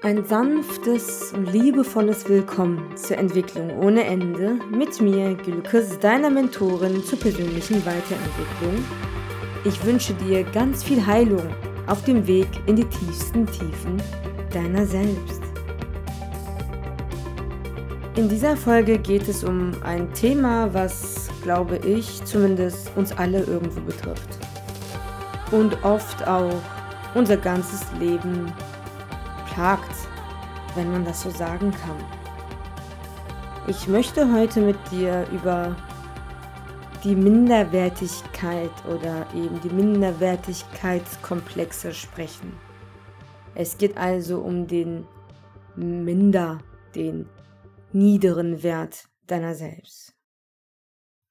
Ein sanftes und liebevolles Willkommen zur Entwicklung ohne Ende mit mir, Gülkes, deiner Mentorin zur persönlichen Weiterentwicklung. Ich wünsche dir ganz viel Heilung auf dem Weg in die tiefsten Tiefen deiner selbst. In dieser Folge geht es um ein Thema, was, glaube ich, zumindest uns alle irgendwo betrifft. Und oft auch unser ganzes Leben plagt, wenn man das so sagen kann. Ich möchte heute mit dir über die Minderwertigkeit oder eben die Minderwertigkeitskomplexe sprechen. Es geht also um den Minder, den niederen Wert deiner selbst.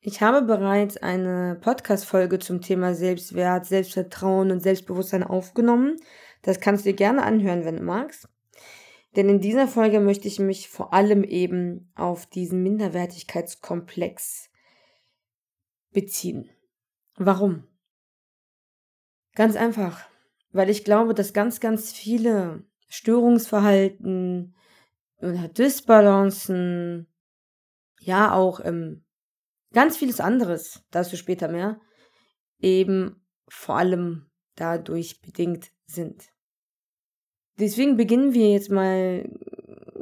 Ich habe bereits eine Podcast-Folge zum Thema Selbstwert, Selbstvertrauen und Selbstbewusstsein aufgenommen. Das kannst du dir gerne anhören, wenn du magst. Denn in dieser Folge möchte ich mich vor allem eben auf diesen Minderwertigkeitskomplex beziehen. Warum? Ganz einfach, weil ich glaube, dass ganz, ganz viele Störungsverhalten, oder Dysbalancen, ja auch ähm, ganz vieles anderes, dazu später mehr, eben vor allem dadurch bedingt sind. Deswegen beginnen wir jetzt mal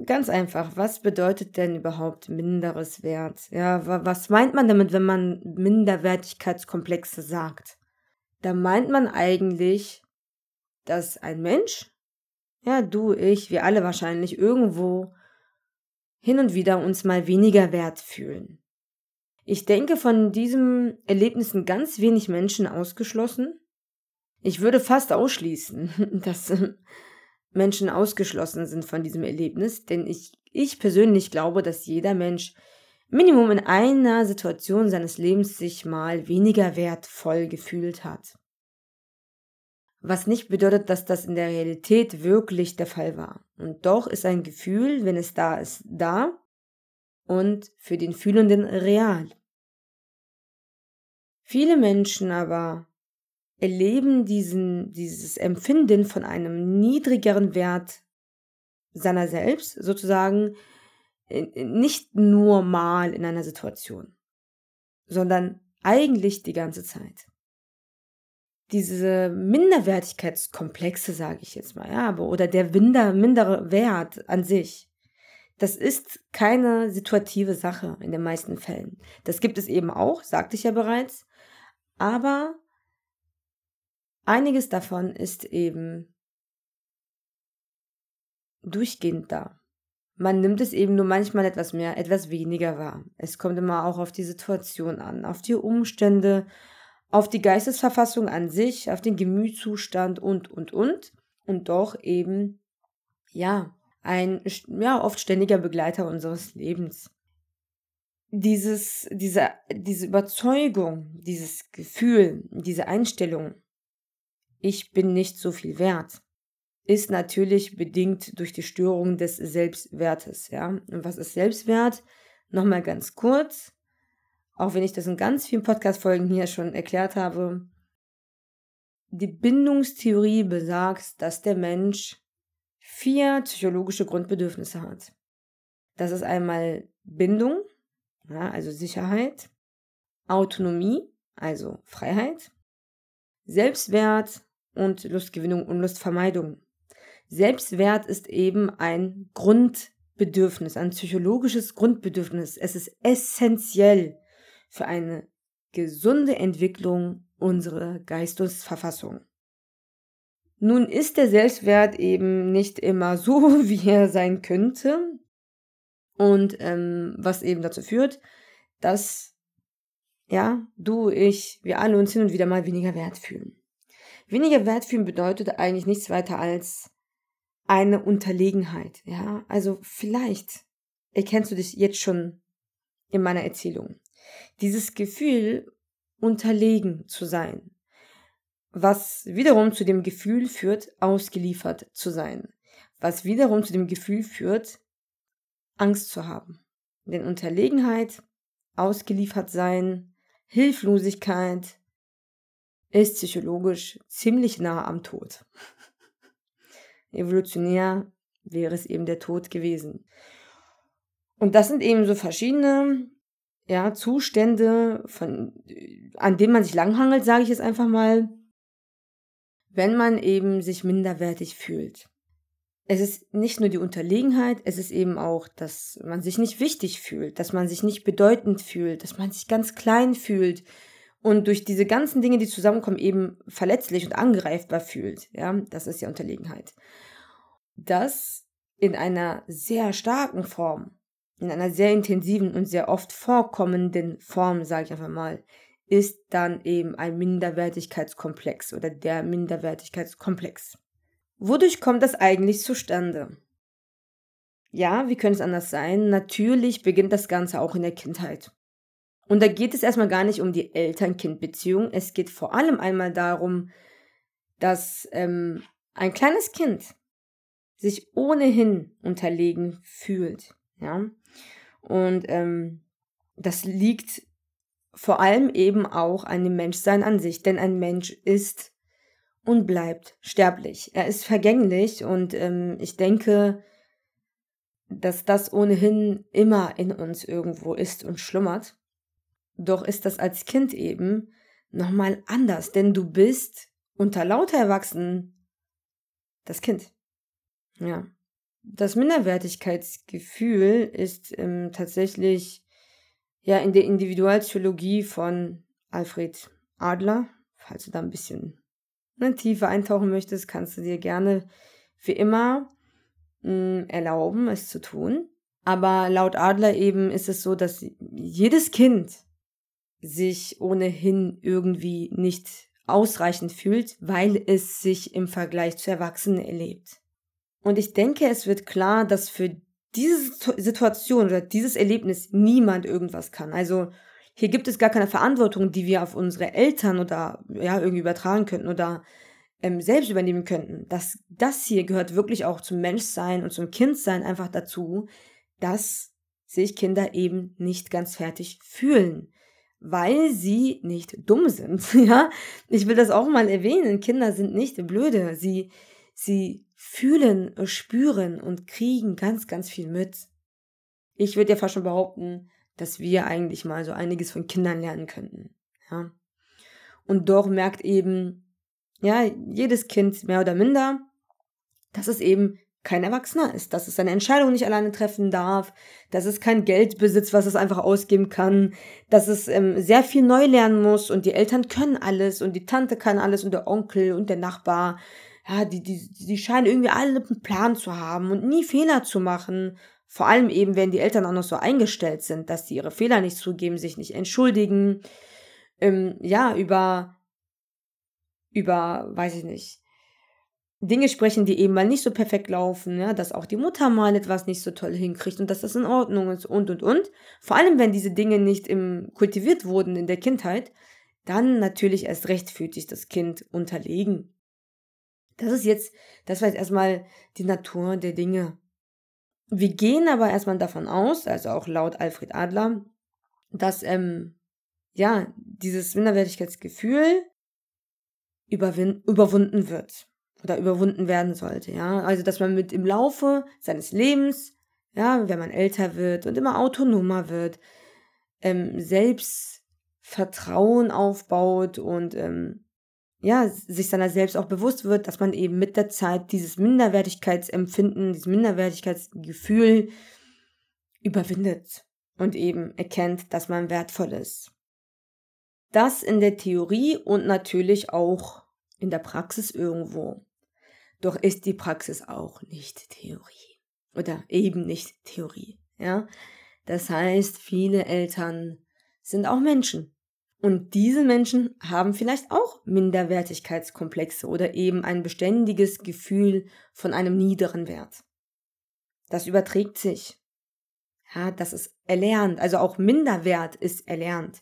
ganz einfach. Was bedeutet denn überhaupt minderes Wert? Ja, was meint man damit, wenn man Minderwertigkeitskomplexe sagt? Da meint man eigentlich, dass ein Mensch ja, du, ich, wir alle wahrscheinlich irgendwo hin und wieder uns mal weniger wert fühlen. Ich denke, von diesem Erlebnis sind ganz wenig Menschen ausgeschlossen. Ich würde fast ausschließen, dass Menschen ausgeschlossen sind von diesem Erlebnis, denn ich, ich persönlich glaube, dass jeder Mensch Minimum in einer Situation seines Lebens sich mal weniger wertvoll gefühlt hat was nicht bedeutet, dass das in der Realität wirklich der Fall war. Und doch ist ein Gefühl, wenn es da ist, da und für den Fühlenden real. Viele Menschen aber erleben diesen, dieses Empfinden von einem niedrigeren Wert seiner selbst sozusagen nicht nur mal in einer Situation, sondern eigentlich die ganze Zeit diese Minderwertigkeitskomplexe, sage ich jetzt mal, ja, oder der minder, mindere Wert an sich, das ist keine situative Sache in den meisten Fällen. Das gibt es eben auch, sagte ich ja bereits, aber einiges davon ist eben durchgehend da. Man nimmt es eben nur manchmal etwas mehr, etwas weniger wahr. Es kommt immer auch auf die Situation an, auf die Umstände, auf die Geistesverfassung an sich, auf den Gemütszustand und, und, und. Und doch eben, ja, ein, ja, oft ständiger Begleiter unseres Lebens. Dieses, diese, diese Überzeugung, dieses Gefühl, diese Einstellung, ich bin nicht so viel wert, ist natürlich bedingt durch die Störung des Selbstwertes, ja. Und was ist Selbstwert? Nochmal ganz kurz auch wenn ich das in ganz vielen Podcast-Folgen hier schon erklärt habe, die Bindungstheorie besagt, dass der Mensch vier psychologische Grundbedürfnisse hat. Das ist einmal Bindung, ja, also Sicherheit, Autonomie, also Freiheit, Selbstwert und Lustgewinnung und Lustvermeidung. Selbstwert ist eben ein Grundbedürfnis, ein psychologisches Grundbedürfnis. Es ist essentiell für eine gesunde Entwicklung unserer Geistesverfassung. Nun ist der Selbstwert eben nicht immer so, wie er sein könnte. Und ähm, was eben dazu führt, dass ja, du, ich, wir alle uns hin und wieder mal weniger wert fühlen. Weniger wert fühlen bedeutet eigentlich nichts weiter als eine Unterlegenheit, ja? Also vielleicht erkennst du dich jetzt schon in meiner Erzählung dieses Gefühl, unterlegen zu sein, was wiederum zu dem Gefühl führt, ausgeliefert zu sein, was wiederum zu dem Gefühl führt, Angst zu haben. Denn Unterlegenheit, ausgeliefert sein, Hilflosigkeit ist psychologisch ziemlich nah am Tod. Evolutionär wäre es eben der Tod gewesen. Und das sind eben so verschiedene ja, Zustände, von, an denen man sich langhangelt, sage ich jetzt einfach mal, wenn man eben sich minderwertig fühlt. Es ist nicht nur die Unterlegenheit, es ist eben auch, dass man sich nicht wichtig fühlt, dass man sich nicht bedeutend fühlt, dass man sich ganz klein fühlt und durch diese ganzen Dinge, die zusammenkommen, eben verletzlich und angreifbar fühlt. Ja, das ist ja Unterlegenheit. Das in einer sehr starken Form in einer sehr intensiven und sehr oft vorkommenden Form, sage ich einfach mal, ist dann eben ein Minderwertigkeitskomplex oder der Minderwertigkeitskomplex. Wodurch kommt das eigentlich zustande? Ja, wie könnte es anders sein? Natürlich beginnt das Ganze auch in der Kindheit. Und da geht es erstmal gar nicht um die Eltern-Kind-Beziehung. Es geht vor allem einmal darum, dass ähm, ein kleines Kind sich ohnehin unterlegen fühlt. Ja, und ähm, das liegt vor allem eben auch an dem Menschsein an sich, denn ein Mensch ist und bleibt sterblich. Er ist vergänglich und ähm, ich denke, dass das ohnehin immer in uns irgendwo ist und schlummert. Doch ist das als Kind eben nochmal anders, denn du bist unter lauter Erwachsenen das Kind. Ja. Das Minderwertigkeitsgefühl ist ähm, tatsächlich ja in der Individualpsychologie von Alfred Adler. Falls du da ein bisschen ne, tiefer eintauchen möchtest, kannst du dir gerne wie immer mh, hm, erlauben, es zu tun. Aber laut Adler eben ist es so, dass jedes Kind sich ohnehin irgendwie nicht ausreichend fühlt, weil es sich im Vergleich zu Erwachsenen erlebt. Und ich denke, es wird klar, dass für diese Situation oder dieses Erlebnis niemand irgendwas kann. Also hier gibt es gar keine Verantwortung, die wir auf unsere Eltern oder ja irgendwie übertragen könnten oder ähm, selbst übernehmen könnten. Das, das hier gehört wirklich auch zum Menschsein und zum Kindsein einfach dazu, dass sich Kinder eben nicht ganz fertig fühlen, weil sie nicht dumm sind. Ja, ich will das auch mal erwähnen. Kinder sind nicht blöde. Sie Sie fühlen, spüren und kriegen ganz, ganz viel mit. Ich würde ja fast schon behaupten, dass wir eigentlich mal so einiges von Kindern lernen könnten. Ja. Und doch merkt eben, ja, jedes Kind mehr oder minder, dass es eben kein Erwachsener ist, dass es seine Entscheidung nicht alleine treffen darf, dass es kein Geld besitzt, was es einfach ausgeben kann, dass es ähm, sehr viel neu lernen muss und die Eltern können alles und die Tante kann alles und der Onkel und der Nachbar ja, die, die, die scheinen irgendwie alle einen Plan zu haben und nie Fehler zu machen. Vor allem eben, wenn die Eltern auch noch so eingestellt sind, dass sie ihre Fehler nicht zugeben, sich nicht entschuldigen, ähm, ja, über, über, weiß ich nicht, Dinge sprechen, die eben mal nicht so perfekt laufen, ja, dass auch die Mutter mal etwas nicht so toll hinkriegt und dass das in Ordnung ist und und und. Vor allem, wenn diese Dinge nicht im, kultiviert wurden in der Kindheit, dann natürlich erst recht fühlt sich das Kind unterlegen. Das ist jetzt, das war jetzt erstmal die Natur der Dinge. Wir gehen aber erstmal davon aus, also auch laut Alfred Adler, dass ähm, ja dieses Minderwertigkeitsgefühl überwunden wird oder überwunden werden sollte. Ja, also dass man mit im Laufe seines Lebens, ja, wenn man älter wird und immer autonomer wird, ähm, Selbstvertrauen aufbaut und ähm, ja, sich seiner selbst auch bewusst wird, dass man eben mit der Zeit dieses Minderwertigkeitsempfinden, dieses Minderwertigkeitsgefühl überwindet und eben erkennt, dass man wertvoll ist. Das in der Theorie und natürlich auch in der Praxis irgendwo. Doch ist die Praxis auch nicht Theorie. Oder eben nicht Theorie, ja. Das heißt, viele Eltern sind auch Menschen und diese Menschen haben vielleicht auch Minderwertigkeitskomplexe oder eben ein beständiges Gefühl von einem niederen Wert. Das überträgt sich. Ja, das ist erlernt. Also auch Minderwert ist erlernt.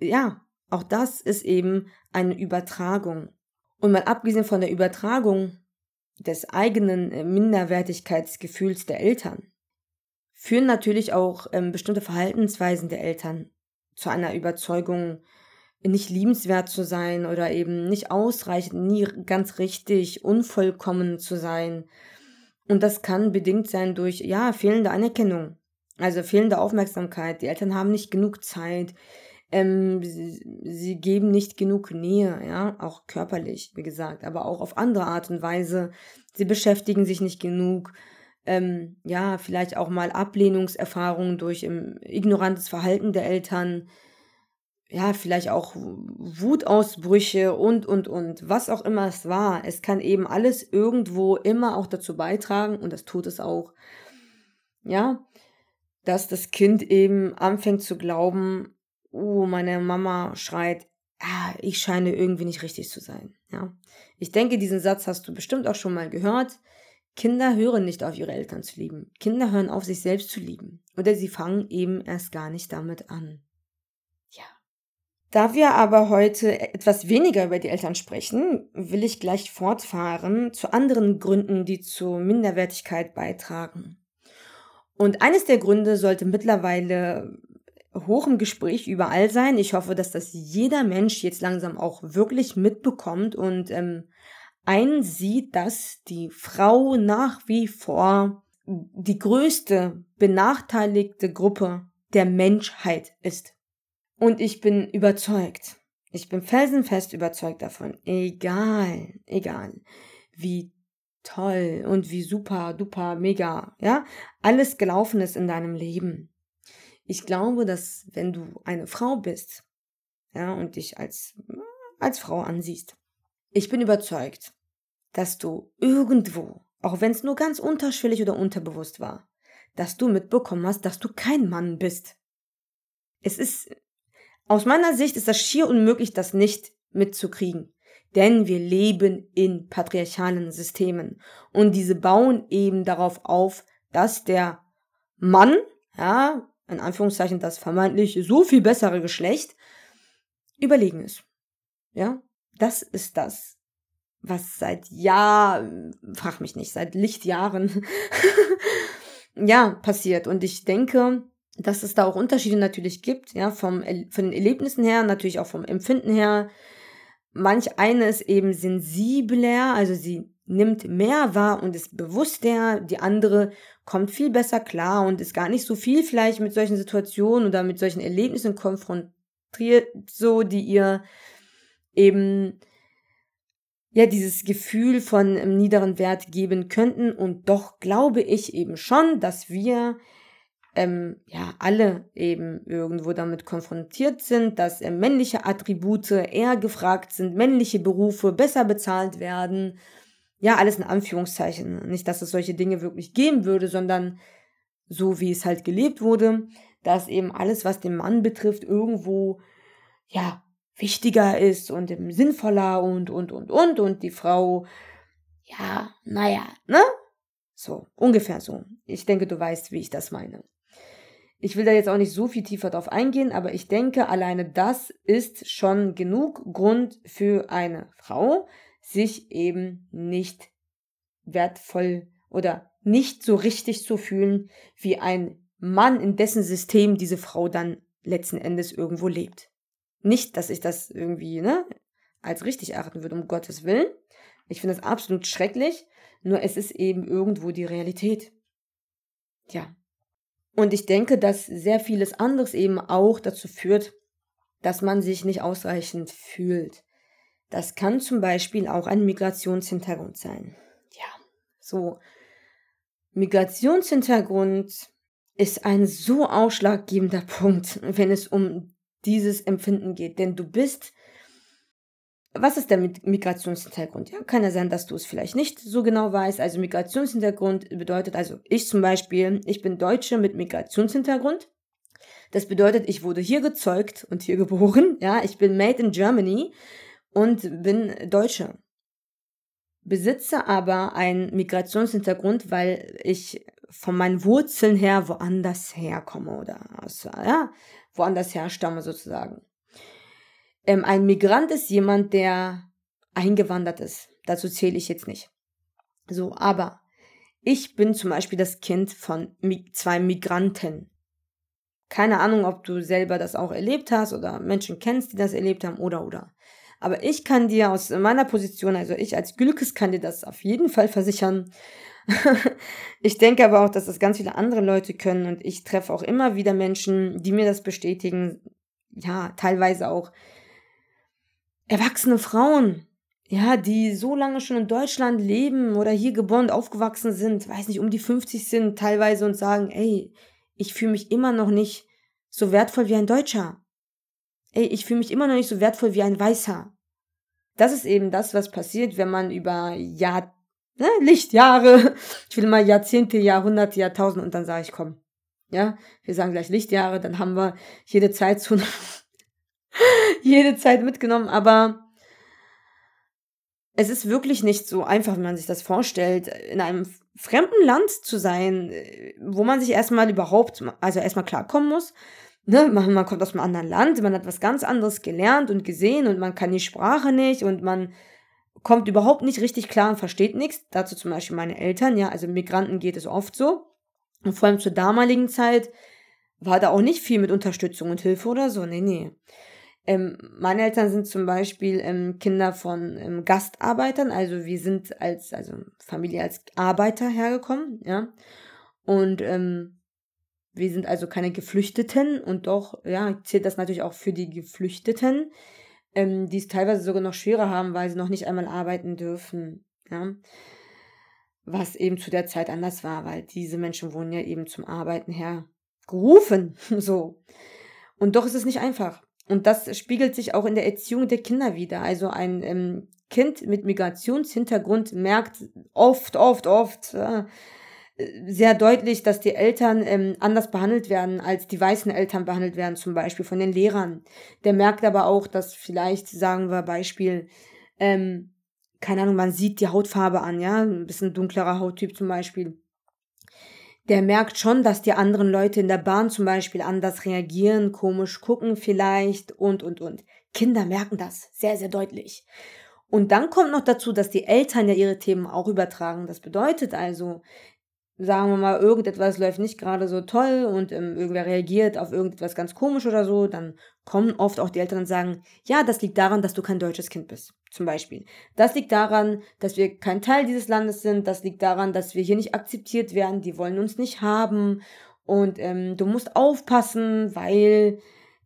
Ja, auch das ist eben eine Übertragung. Und mal abgesehen von der Übertragung des eigenen äh, Minderwertigkeitsgefühls der Eltern, führen natürlich auch ähm, bestimmte Verhaltensweisen der Eltern zu einer Überzeugung, nicht liebenswert zu sein oder eben nicht ausreichend, nie ganz richtig, unvollkommen zu sein Und das kann bedingt sein durch, ja, fehlende Anerkennung. Also fehlende Aufmerksamkeit. Die Eltern haben nicht genug Zeit. Ähm, sie, sie geben nicht genug Nähe, ja, auch körperlich, wie gesagt, aber auch auf andere Art und Weise. Sie beschäftigen sich nicht genug. Ähm, ja, vielleicht auch mal Ablehnungserfahrungen durch ähm, ignorantes Verhalten der Eltern ja, vielleicht auch Wutausbrüche und, und, und, was auch immer es war. Es kann eben alles irgendwo immer auch dazu beitragen, und das tut es auch, ja, dass das Kind eben anfängt zu glauben, oh, meine Mama schreit, ah, ich scheine irgendwie nicht richtig zu sein, ja. Ich denke, diesen Satz hast du bestimmt auch schon mal gehört. Kinder hören nicht auf ihre Eltern zu lieben. Kinder hören auf, sich selbst zu lieben. Oder sie fangen eben erst gar nicht damit an. Da wir aber heute etwas weniger über die Eltern sprechen, will ich gleich fortfahren zu anderen Gründen, die zur Minderwertigkeit beitragen. Und eines der Gründe sollte mittlerweile hoch im Gespräch überall sein. Ich hoffe, dass das jeder Mensch jetzt langsam auch wirklich mitbekommt und ähm, einsieht, dass die Frau nach wie vor die größte benachteiligte Gruppe der Menschheit ist. Und ich bin überzeugt, ich bin felsenfest überzeugt davon, egal, egal, wie toll und wie super, duper, mega, ja, alles gelaufen ist in deinem Leben. Ich glaube, dass wenn du eine Frau bist, ja, und dich als, als Frau ansiehst, ich bin überzeugt, dass du irgendwo, auch wenn es nur ganz unterschwellig oder unterbewusst war, dass du mitbekommen hast, dass du kein Mann bist. Es ist aus meiner Sicht ist das schier unmöglich, das nicht mitzukriegen. Denn wir leben in patriarchalen Systemen. Und diese bauen eben darauf auf, dass der Mann, ja, in Anführungszeichen das vermeintlich so viel bessere Geschlecht, überlegen ist. Ja, das ist das, was seit Jahr, frag mich nicht, seit Lichtjahren, ja, passiert. Und ich denke, dass es da auch Unterschiede natürlich gibt, ja, vom, von den Erlebnissen her, natürlich auch vom Empfinden her. Manch eine ist eben sensibler, also sie nimmt mehr wahr und ist bewusster, die andere kommt viel besser klar und ist gar nicht so viel vielleicht mit solchen Situationen oder mit solchen Erlebnissen konfrontiert, so die ihr eben ja dieses Gefühl von einem niederen Wert geben könnten und doch glaube ich eben schon, dass wir ähm, ja alle eben irgendwo damit konfrontiert sind, dass äh, männliche Attribute eher gefragt sind, männliche Berufe besser bezahlt werden. Ja, alles in Anführungszeichen. Nicht, dass es solche Dinge wirklich geben würde, sondern so wie es halt gelebt wurde, dass eben alles, was den Mann betrifft, irgendwo ja wichtiger ist und sinnvoller und und und und und die Frau ja, naja, ne? So, ungefähr so. Ich denke, du weißt, wie ich das meine. Ich will da jetzt auch nicht so viel tiefer drauf eingehen, aber ich denke, alleine das ist schon genug Grund für eine Frau, sich eben nicht wertvoll oder nicht so richtig zu fühlen wie ein Mann, in dessen System diese Frau dann letzten Endes irgendwo lebt. Nicht, dass ich das irgendwie ne, als richtig erachten würde, um Gottes Willen. Ich finde das absolut schrecklich, nur es ist eben irgendwo die Realität. Ja, und ich denke, dass sehr vieles anderes eben auch dazu führt, dass man sich nicht ausreichend fühlt. Das kann zum Beispiel auch ein Migrationshintergrund sein. Ja, so. Migrationshintergrund ist ein so ausschlaggebender Punkt, wenn es um dieses Empfinden geht. Denn du bist was ist der Migrationshintergrund? Ja, kann ja sein, dass du es vielleicht nicht so genau weißt. Also Migrationshintergrund bedeutet, also ich zum Beispiel, ich bin Deutsche mit Migrationshintergrund. Das bedeutet, ich wurde hier gezeugt und hier geboren. Ja, ich bin made in Germany und bin Deutsche. Besitze aber einen Migrationshintergrund, weil ich von meinen Wurzeln her woanders herkomme oder aus, ja, woanders herstamme sozusagen. Ähm, ein Migrant ist jemand, der eingewandert ist. Dazu zähle ich jetzt nicht. So, aber ich bin zum Beispiel das Kind von zwei Migranten. Keine Ahnung, ob du selber das auch erlebt hast oder Menschen kennst, die das erlebt haben oder oder. Aber ich kann dir aus meiner Position, also ich als Gülkes kann dir das auf jeden Fall versichern. ich denke aber auch, dass das ganz viele andere Leute können und ich treffe auch immer wieder Menschen, die mir das bestätigen. Ja, teilweise auch erwachsene Frauen, ja, die so lange schon in Deutschland leben oder hier geboren aufgewachsen sind, weiß nicht, um die 50 sind teilweise und sagen, ey, ich fühle mich immer noch nicht so wertvoll wie ein Deutscher. Ey, ich fühle mich immer noch nicht so wertvoll wie ein Weißer. Das ist eben das, was passiert, wenn man über Jahr, ne, Lichtjahre, ich will mal Jahrzehnte, Jahrhunderte, Jahrtausende und dann sage ich, komm, ja, wir sagen gleich Lichtjahre, dann haben wir jede Zeit so jede Zeit mitgenommen, aber es ist wirklich nicht so einfach, wie man sich das vorstellt, in einem fremden Land zu sein, wo man sich erstmal überhaupt, also erstmal klarkommen muss. Ne? Man, man kommt aus einem anderen Land, man hat was ganz anderes gelernt und gesehen und man kann die Sprache nicht und man kommt überhaupt nicht richtig klar und versteht nichts. Dazu zum Beispiel meine Eltern, ja, also Migranten geht es oft so. Und vor allem zur damaligen Zeit war da auch nicht viel mit Unterstützung und Hilfe oder so. Nee, nee. Ähm, meine Eltern sind zum Beispiel ähm, Kinder von ähm, Gastarbeitern, also wir sind als, also Familie als Arbeiter hergekommen, ja. Und ähm, wir sind also keine Geflüchteten und doch, ja, zählt das natürlich auch für die Geflüchteten, ähm, die es teilweise sogar noch schwerer haben, weil sie noch nicht einmal arbeiten dürfen, ja. Was eben zu der Zeit anders war, weil diese Menschen wurden ja eben zum Arbeiten hergerufen, so. Und doch ist es nicht einfach. Und das spiegelt sich auch in der Erziehung der Kinder wieder. Also ein ähm, Kind mit Migrationshintergrund merkt oft, oft, oft äh, sehr deutlich, dass die Eltern ähm, anders behandelt werden, als die weißen Eltern behandelt werden, zum Beispiel von den Lehrern. Der merkt aber auch, dass vielleicht, sagen wir Beispiel, ähm, keine Ahnung, man sieht die Hautfarbe an, ja, ein bisschen dunklerer Hauttyp zum Beispiel der merkt schon, dass die anderen Leute in der Bahn zum Beispiel anders reagieren, komisch gucken vielleicht und, und, und. Kinder merken das sehr, sehr deutlich. Und dann kommt noch dazu, dass die Eltern ja ihre Themen auch übertragen. Das bedeutet also, sagen wir mal, irgendetwas läuft nicht gerade so toll und ähm, irgendwer reagiert auf irgendetwas ganz komisch oder so, dann kommen oft auch die Eltern und sagen, ja, das liegt daran, dass du kein deutsches Kind bist, zum Beispiel. Das liegt daran, dass wir kein Teil dieses Landes sind, das liegt daran, dass wir hier nicht akzeptiert werden, die wollen uns nicht haben. Und ähm, du musst aufpassen, weil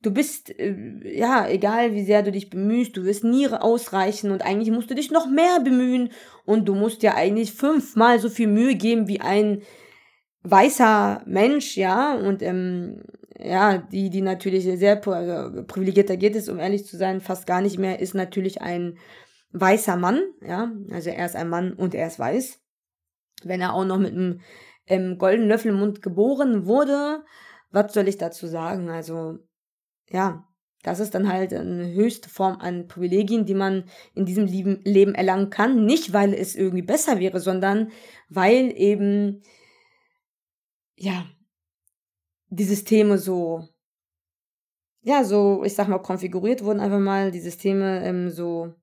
du bist, äh, ja, egal wie sehr du dich bemühst, du wirst nie ausreichen und eigentlich musst du dich noch mehr bemühen und du musst dir eigentlich fünfmal so viel Mühe geben wie ein weißer Mensch, ja, und ähm, ja, die, die natürlich sehr also privilegierter geht es, um ehrlich zu sein, fast gar nicht mehr, ist natürlich ein weißer Mann, ja, also er ist ein Mann und er ist weiß. Wenn er auch noch mit einem ähm, goldenen Löffel im Mund geboren wurde, was soll ich dazu sagen? Also, ja, das ist dann halt eine höchste Form an Privilegien, die man in diesem Leben erlangen kann. Nicht, weil es irgendwie besser wäre, sondern weil eben, ja, die Systeme so, ja, so, ich sag mal, konfiguriert wurden, einfach mal, die Systeme ähm, so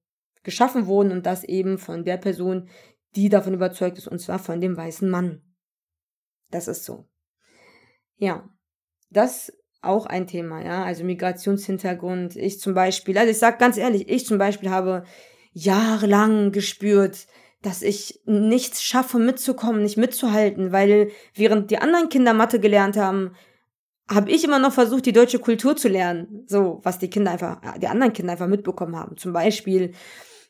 geschaffen wurden und das eben von der Person, die davon überzeugt ist, und zwar von dem weißen Mann. Das ist so. Ja, das auch ein Thema, ja, also Migrationshintergrund. Ich zum Beispiel, also ich sag ganz ehrlich, ich zum Beispiel habe jahrelang gespürt, dass ich nichts schaffe mitzukommen, nicht mitzuhalten, weil während die anderen Kinder Mathe gelernt haben, habe ich immer noch versucht, die deutsche Kultur zu lernen. So, was die Kinder einfach, die anderen Kinder einfach mitbekommen haben. Zum Beispiel,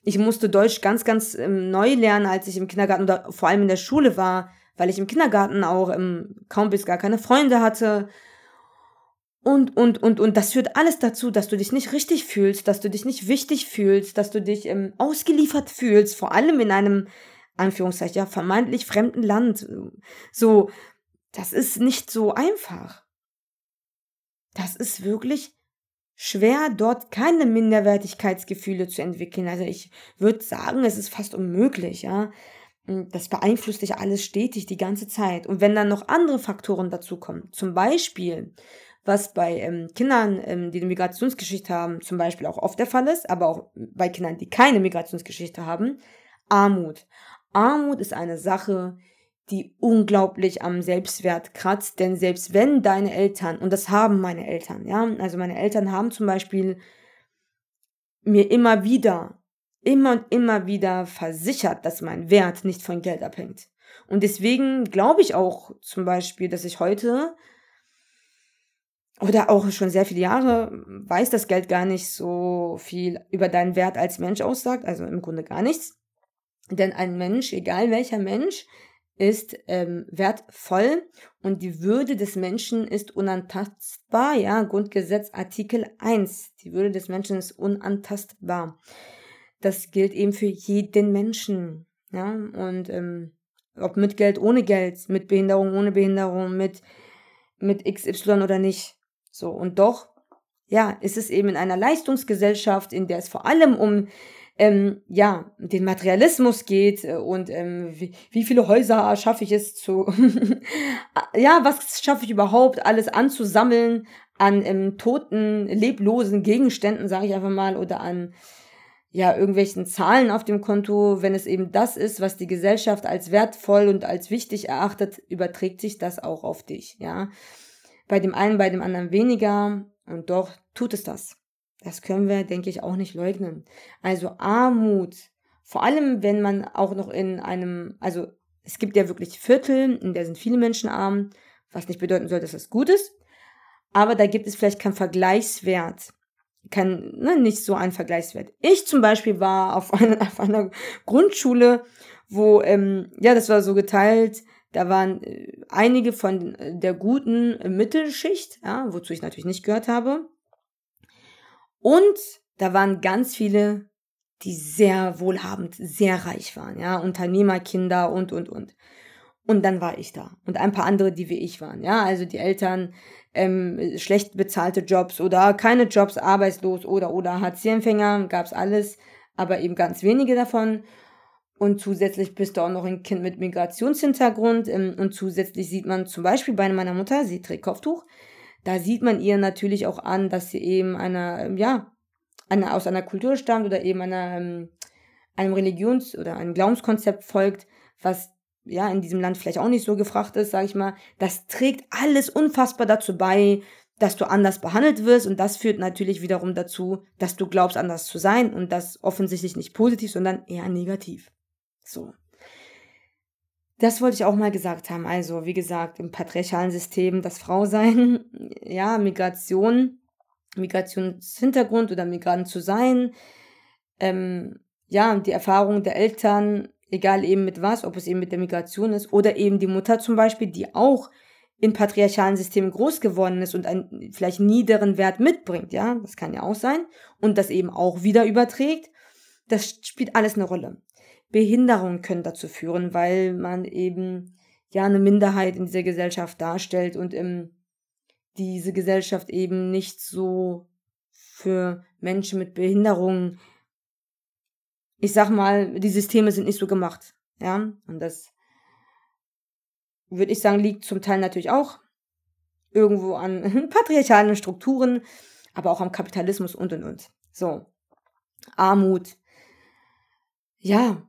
ich musste Deutsch ganz, ganz ähm, neu lernen, als ich im Kindergarten oder vor allem in der Schule war, weil ich im Kindergarten auch ähm, kaum bis gar keine Freunde hatte. Und, und, und, und das führt alles dazu, dass du dich nicht richtig fühlst, dass du dich nicht wichtig fühlst, dass du dich ähm, ausgeliefert fühlst, vor allem in einem, Anführungszeichen, ja, vermeintlich fremden Land. So, das ist nicht so einfach. Das ist wirklich schwer, dort keine Minderwertigkeitsgefühle zu entwickeln. Also ich würde sagen, es ist fast unmöglich, ja. Das beeinflusst dich alles stetig die ganze Zeit. Und wenn dann noch andere Faktoren dazukommen, zum Beispiel, was bei ähm, Kindern, ähm, die eine Migrationsgeschichte haben, zum Beispiel auch oft der Fall ist, aber auch bei Kindern, die keine Migrationsgeschichte haben, Armut. Armut ist eine Sache, die unglaublich am Selbstwert kratzt, denn selbst wenn deine Eltern, und das haben meine Eltern, ja, also meine Eltern haben zum Beispiel mir immer wieder, immer und immer wieder versichert, dass mein Wert nicht von Geld abhängt. Und deswegen glaube ich auch zum Beispiel, dass ich heute oder auch schon sehr viele Jahre weiß das Geld gar nicht so viel über deinen Wert als Mensch aussagt, also im Grunde gar nichts. Denn ein Mensch, egal welcher Mensch, ist ähm, wertvoll und die Würde des Menschen ist unantastbar, ja, Grundgesetz Artikel 1. Die Würde des Menschen ist unantastbar. Das gilt eben für jeden Menschen, ja, und ähm, ob mit Geld, ohne Geld, mit Behinderung, ohne Behinderung, mit, mit XY oder nicht. So, und doch, ja, ist es eben in einer Leistungsgesellschaft, in der es vor allem um ähm, ja, den Materialismus geht äh, und ähm, wie, wie viele Häuser schaffe ich es zu, ja, was schaffe ich überhaupt alles anzusammeln an ähm, toten, leblosen Gegenständen, sage ich einfach mal, oder an ja, irgendwelchen Zahlen auf dem Konto, wenn es eben das ist, was die Gesellschaft als wertvoll und als wichtig erachtet, überträgt sich das auch auf dich, ja. Bei dem einen, bei dem anderen weniger und doch tut es das. Das können wir, denke ich, auch nicht leugnen. Also Armut, vor allem wenn man auch noch in einem, also es gibt ja wirklich Viertel, in der sind viele Menschen arm, was nicht bedeuten soll, dass das gut ist. Aber da gibt es vielleicht keinen Vergleichswert. Kein, ne, nicht so ein Vergleichswert. Ich zum Beispiel war auf einer, auf einer Grundschule, wo, ähm, ja, das war so geteilt, da waren äh, einige von der guten Mittelschicht, ja, wozu ich natürlich nicht gehört habe. Und da waren ganz viele, die sehr wohlhabend, sehr reich waren, ja, Unternehmerkinder und, und, und. Und dann war ich da. Und ein paar andere, die wie ich waren, ja, also die Eltern, ähm, schlecht bezahlte Jobs oder keine Jobs, arbeitslos oder, oder Hartz-IV-Empfänger, gab's alles, aber eben ganz wenige davon. Und zusätzlich bist du auch noch ein Kind mit Migrationshintergrund. Ähm, und zusätzlich sieht man zum Beispiel bei meiner Mutter, sie trägt Kopftuch, da sieht man ihr natürlich auch an, dass sie eben einer, ähm, ja, einer, aus einer Kultur stammt oder eben einer, ähm, einem Religions- oder einem Glaubenskonzept folgt, was ja in diesem Land vielleicht auch nicht so gefragt ist, sage ich mal. Das trägt alles unfassbar dazu bei, dass du anders behandelt wirst und das führt natürlich wiederum dazu, dass du glaubst, anders zu sein und das offensichtlich nicht positiv, sondern eher negativ. So. Das wollte ich auch mal gesagt haben. Also, wie gesagt, im patriarchalen System das Frausein, ja, Migration, Migrationshintergrund oder Migrant zu sein, ähm, ja, die Erfahrung der Eltern, egal eben mit was, ob es eben mit der Migration ist oder eben die Mutter zum Beispiel, die auch in patriarchalen Systemen groß geworden ist und einen vielleicht niederen Wert mitbringt, ja, das kann ja auch sein und das eben auch wieder überträgt, das spielt alles eine Rolle. Behinderungen können dazu führen, weil man eben ja eine Minderheit in dieser Gesellschaft darstellt und ähm, diese Gesellschaft eben nicht so für Menschen mit Behinderungen, ich sag mal, die Systeme sind nicht so gemacht. Ja, und das würde ich sagen, liegt zum Teil natürlich auch irgendwo an patriarchalen Strukturen, aber auch am Kapitalismus und und und. So. Armut. Ja,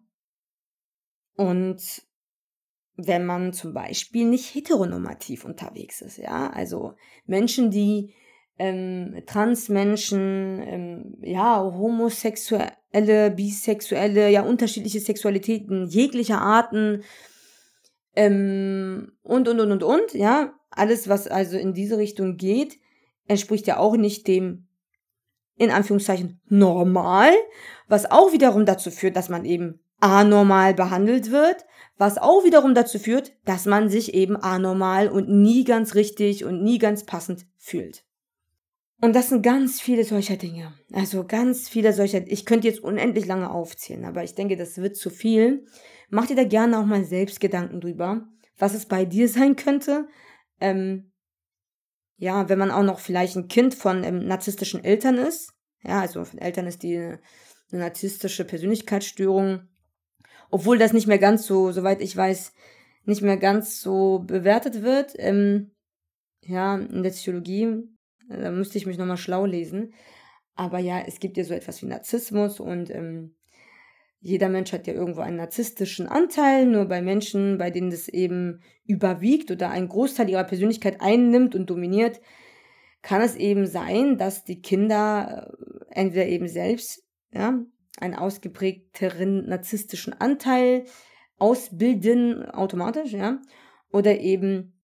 und wenn man zum Beispiel nicht heteronormativ unterwegs ist, ja, also Menschen, die ähm, Transmenschen, ähm, ja, homosexuelle, bisexuelle, ja, unterschiedliche Sexualitäten jeglicher Arten ähm, und, und, und, und, und, ja, alles, was also in diese Richtung geht, entspricht ja auch nicht dem, in Anführungszeichen, normal, was auch wiederum dazu führt, dass man eben anormal behandelt wird, was auch wiederum dazu führt, dass man sich eben anormal und nie ganz richtig und nie ganz passend fühlt. Und das sind ganz viele solcher Dinge. Also ganz viele solcher, ich könnte jetzt unendlich lange aufzählen, aber ich denke, das wird zu viel. Mach dir da gerne auch mal selbst Gedanken drüber, was es bei dir sein könnte. Ähm, ja, wenn man auch noch vielleicht ein Kind von ähm, narzisstischen Eltern ist. Ja, also von Eltern ist die eine, narzisstische Persönlichkeitsstörung obwohl das nicht mehr ganz so, soweit ich weiß, nicht mehr ganz so bewertet wird. Ähm, ja, in der Psychologie, äh, da müsste ich mich nochmal schlau lesen. Aber ja, es gibt ja so etwas wie Narzissmus und ähm, jeder Mensch hat ja irgendwo einen narzisstischen Anteil, nur bei Menschen, bei denen das eben überwiegt oder einen Großteil ihrer Persönlichkeit einnimmt und dominiert, kann es eben sein, dass die Kinder äh, entweder eben selbst ja, einen ausgeprägteren narzisstischen Anteil ausbilden automatisch, ja, oder eben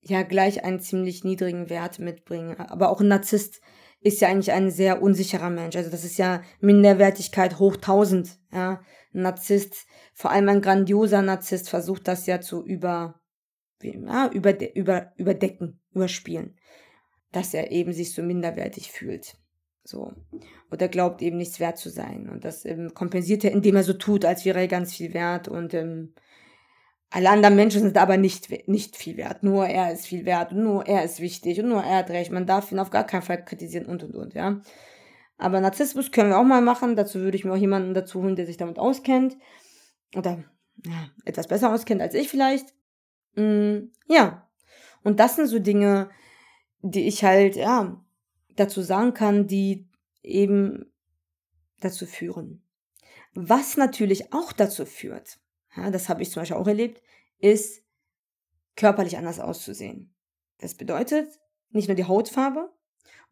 ja gleich einen ziemlich niedrigen Wert mitbringen. Aber auch ein Narzisst ist ja eigentlich ein sehr unsicherer Mensch. Also das ist ja Minderwertigkeit hoch tausend. Ja, ein Narzisst, vor allem ein grandioser Narzisst, versucht das ja zu über, ja, über, über, überdecken, überspielen, dass er eben sich so minderwertig fühlt. So. Oder glaubt eben nichts wert zu sein. Und das ähm, kompensiert er, indem er so tut, als wäre er ganz viel wert und ähm, alle anderen Menschen sind aber nicht, nicht viel wert. Nur er ist viel wert und nur er ist wichtig und nur er hat recht. Man darf ihn auf gar keinen Fall kritisieren und und und, ja. Aber Narzissmus können wir auch mal machen. Dazu würde ich mir auch jemanden dazu holen, der sich damit auskennt. Oder ja, etwas besser auskennt als ich vielleicht. Mm, ja. Und das sind so Dinge, die ich halt, ja, dazu sagen kann, die eben dazu führen. Was natürlich auch dazu führt, ja, das habe ich zum Beispiel auch erlebt, ist körperlich anders auszusehen. Das bedeutet nicht nur die Hautfarbe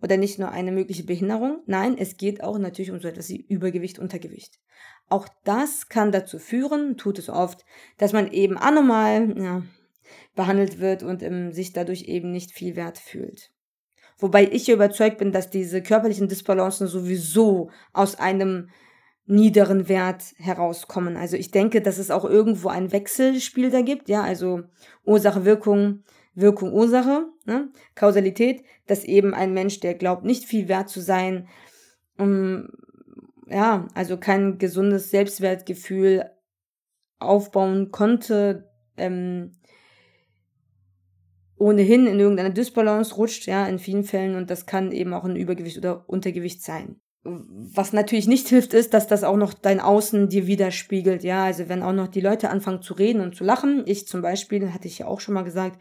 oder nicht nur eine mögliche Behinderung, nein, es geht auch natürlich um so etwas wie Übergewicht, Untergewicht. Auch das kann dazu führen, tut es oft, dass man eben anormal ja, behandelt wird und ähm, sich dadurch eben nicht viel wert fühlt. Wobei ich überzeugt bin, dass diese körperlichen Disbalancen sowieso aus einem niederen Wert herauskommen. Also ich denke, dass es auch irgendwo ein Wechselspiel da gibt, ja, also Ursache, Wirkung, Wirkung, Ursache, ne? Kausalität, dass eben ein Mensch, der glaubt, nicht viel wert zu sein, um, ja, also kein gesundes Selbstwertgefühl aufbauen konnte, ähm, ohnehin in irgendeine Dysbalance rutscht, ja, in vielen Fällen und das kann eben auch ein Übergewicht oder Untergewicht sein. Was natürlich nicht hilft, ist, dass das auch noch dein Außen dir widerspiegelt. Ja, also wenn auch noch die Leute anfangen zu reden und zu lachen, ich zum Beispiel, hatte ich ja auch schon mal gesagt,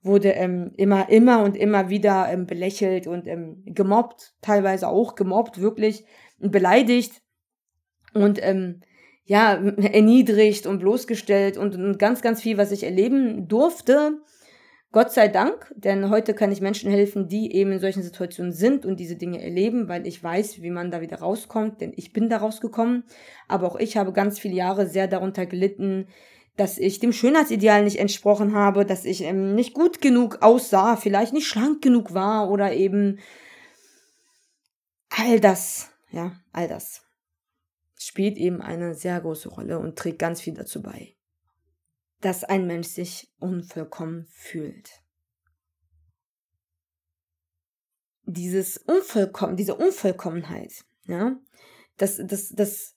wurde ähm, immer, immer und immer wieder ähm, belächelt und ähm, gemobbt, teilweise auch gemobbt, wirklich beleidigt und ähm, ja, erniedrigt und bloßgestellt und, und ganz, ganz viel, was ich erleben durfte Gott sei Dank, denn heute kann ich Menschen helfen, die eben in solchen Situationen sind und diese Dinge erleben, weil ich weiß, wie man da wieder rauskommt, denn ich bin da rausgekommen. Aber auch ich habe ganz viele Jahre sehr darunter gelitten, dass ich dem Schönheitsideal nicht entsprochen habe, dass ich ähm, nicht gut genug aussah, vielleicht nicht schlank genug war oder eben all das, ja, all das spielt eben eine sehr große Rolle und trägt ganz viel dazu bei dass ein Mensch sich unvollkommen fühlt. Dieses Unvollkommen, diese Unvollkommenheit, ja, das, das, das,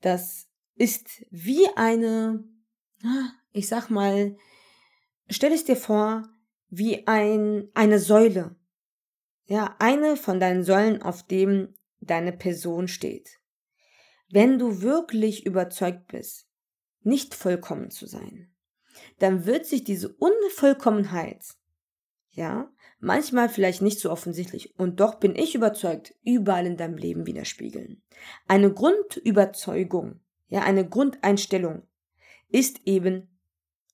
das ist wie eine, ich sag mal, stell es dir vor, wie ein, eine Säule. Ja, eine von deinen Säulen, auf dem deine Person steht. Wenn du wirklich überzeugt bist, nicht vollkommen zu sein, dann wird sich diese Unvollkommenheit, ja, manchmal vielleicht nicht so offensichtlich, und doch bin ich überzeugt, überall in deinem Leben widerspiegeln. Eine Grundüberzeugung, ja, eine Grundeinstellung ist eben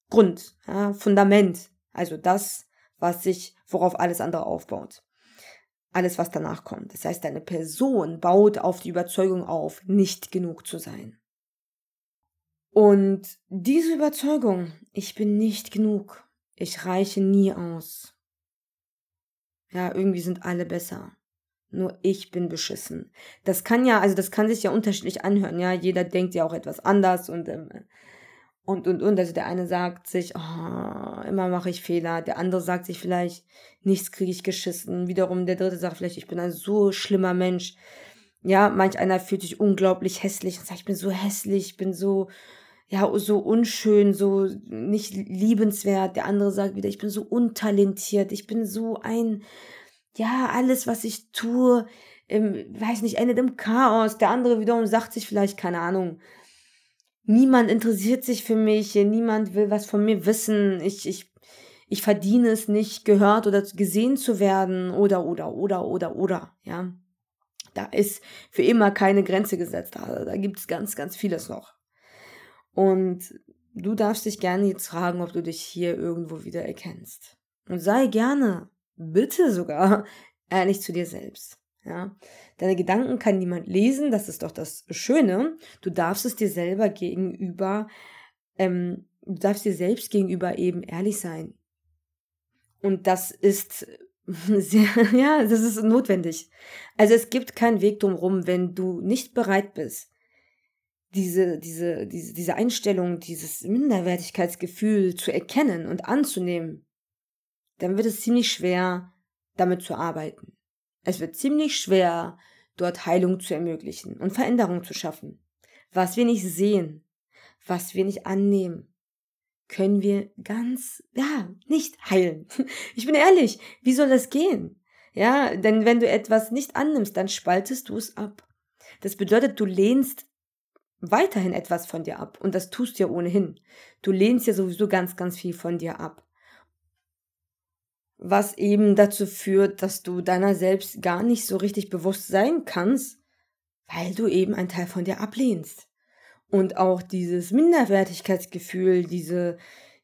Grund, ja, Fundament, also das, was sich, worauf alles andere aufbaut. Alles, was danach kommt. Das heißt, deine Person baut auf die Überzeugung auf, nicht genug zu sein. Und diese Überzeugung, ich bin nicht genug, ich reiche nie aus. Ja, irgendwie sind alle besser. Nur ich bin beschissen. Das kann ja, also das kann sich ja unterschiedlich anhören, ja. Jeder denkt ja auch etwas anders und ähm, und und und. Also der eine sagt sich, oh, immer mache ich Fehler. Der andere sagt sich vielleicht, nichts kriege ich geschissen. Wiederum der dritte sagt vielleicht, ich bin ein so schlimmer Mensch. Ja, manch einer fühlt sich unglaublich hässlich und sagt, ich bin so hässlich, ich bin so ja, so unschön, so nicht liebenswert. Der andere sagt wieder, ich bin so untalentiert, ich bin so ein, ja, alles, was ich tue, im, weiß nicht, endet im Chaos. Der andere wiederum sagt sich vielleicht, keine Ahnung, niemand interessiert sich für mich, niemand will was von mir wissen, ich, ich, ich verdiene es nicht, gehört oder gesehen zu werden, oder, oder, oder, oder, oder, ja. Da ist für immer keine Grenze gesetzt. Da, da gibt es ganz, ganz vieles noch. Und du darfst dich gerne jetzt fragen, ob du dich hier irgendwo wieder erkennst. Und sei gerne, bitte sogar, ehrlich zu dir selbst. Ja, deine Gedanken kann niemand lesen, das ist doch das Schöne. Du darfst es dir selber gegenüber, ähm, du darfst dir selbst gegenüber eben ehrlich sein. Und das ist sehr, ja, das ist notwendig. Also es gibt keinen Weg drumherum, wenn du nicht bereit bist, diese, diese, diese, diese Einstellung, dieses Minderwertigkeitsgefühl zu erkennen und anzunehmen, dann wird es ziemlich schwer, damit zu arbeiten. Es wird ziemlich schwer, dort Heilung zu ermöglichen und Veränderung zu schaffen. Was wir nicht sehen, was wir nicht annehmen, können wir ganz, ja, nicht heilen. Ich bin ehrlich, wie soll das gehen? Ja, denn wenn du etwas nicht annimmst, dann spaltest du es ab. Das bedeutet, du lehnst weiterhin etwas von dir ab. Und das tust du ja ohnehin. Du lehnst ja sowieso ganz, ganz viel von dir ab was eben dazu führt, dass du deiner selbst gar nicht so richtig bewusst sein kannst, weil du eben einen Teil von dir ablehnst. Und auch dieses Minderwertigkeitsgefühl, diese,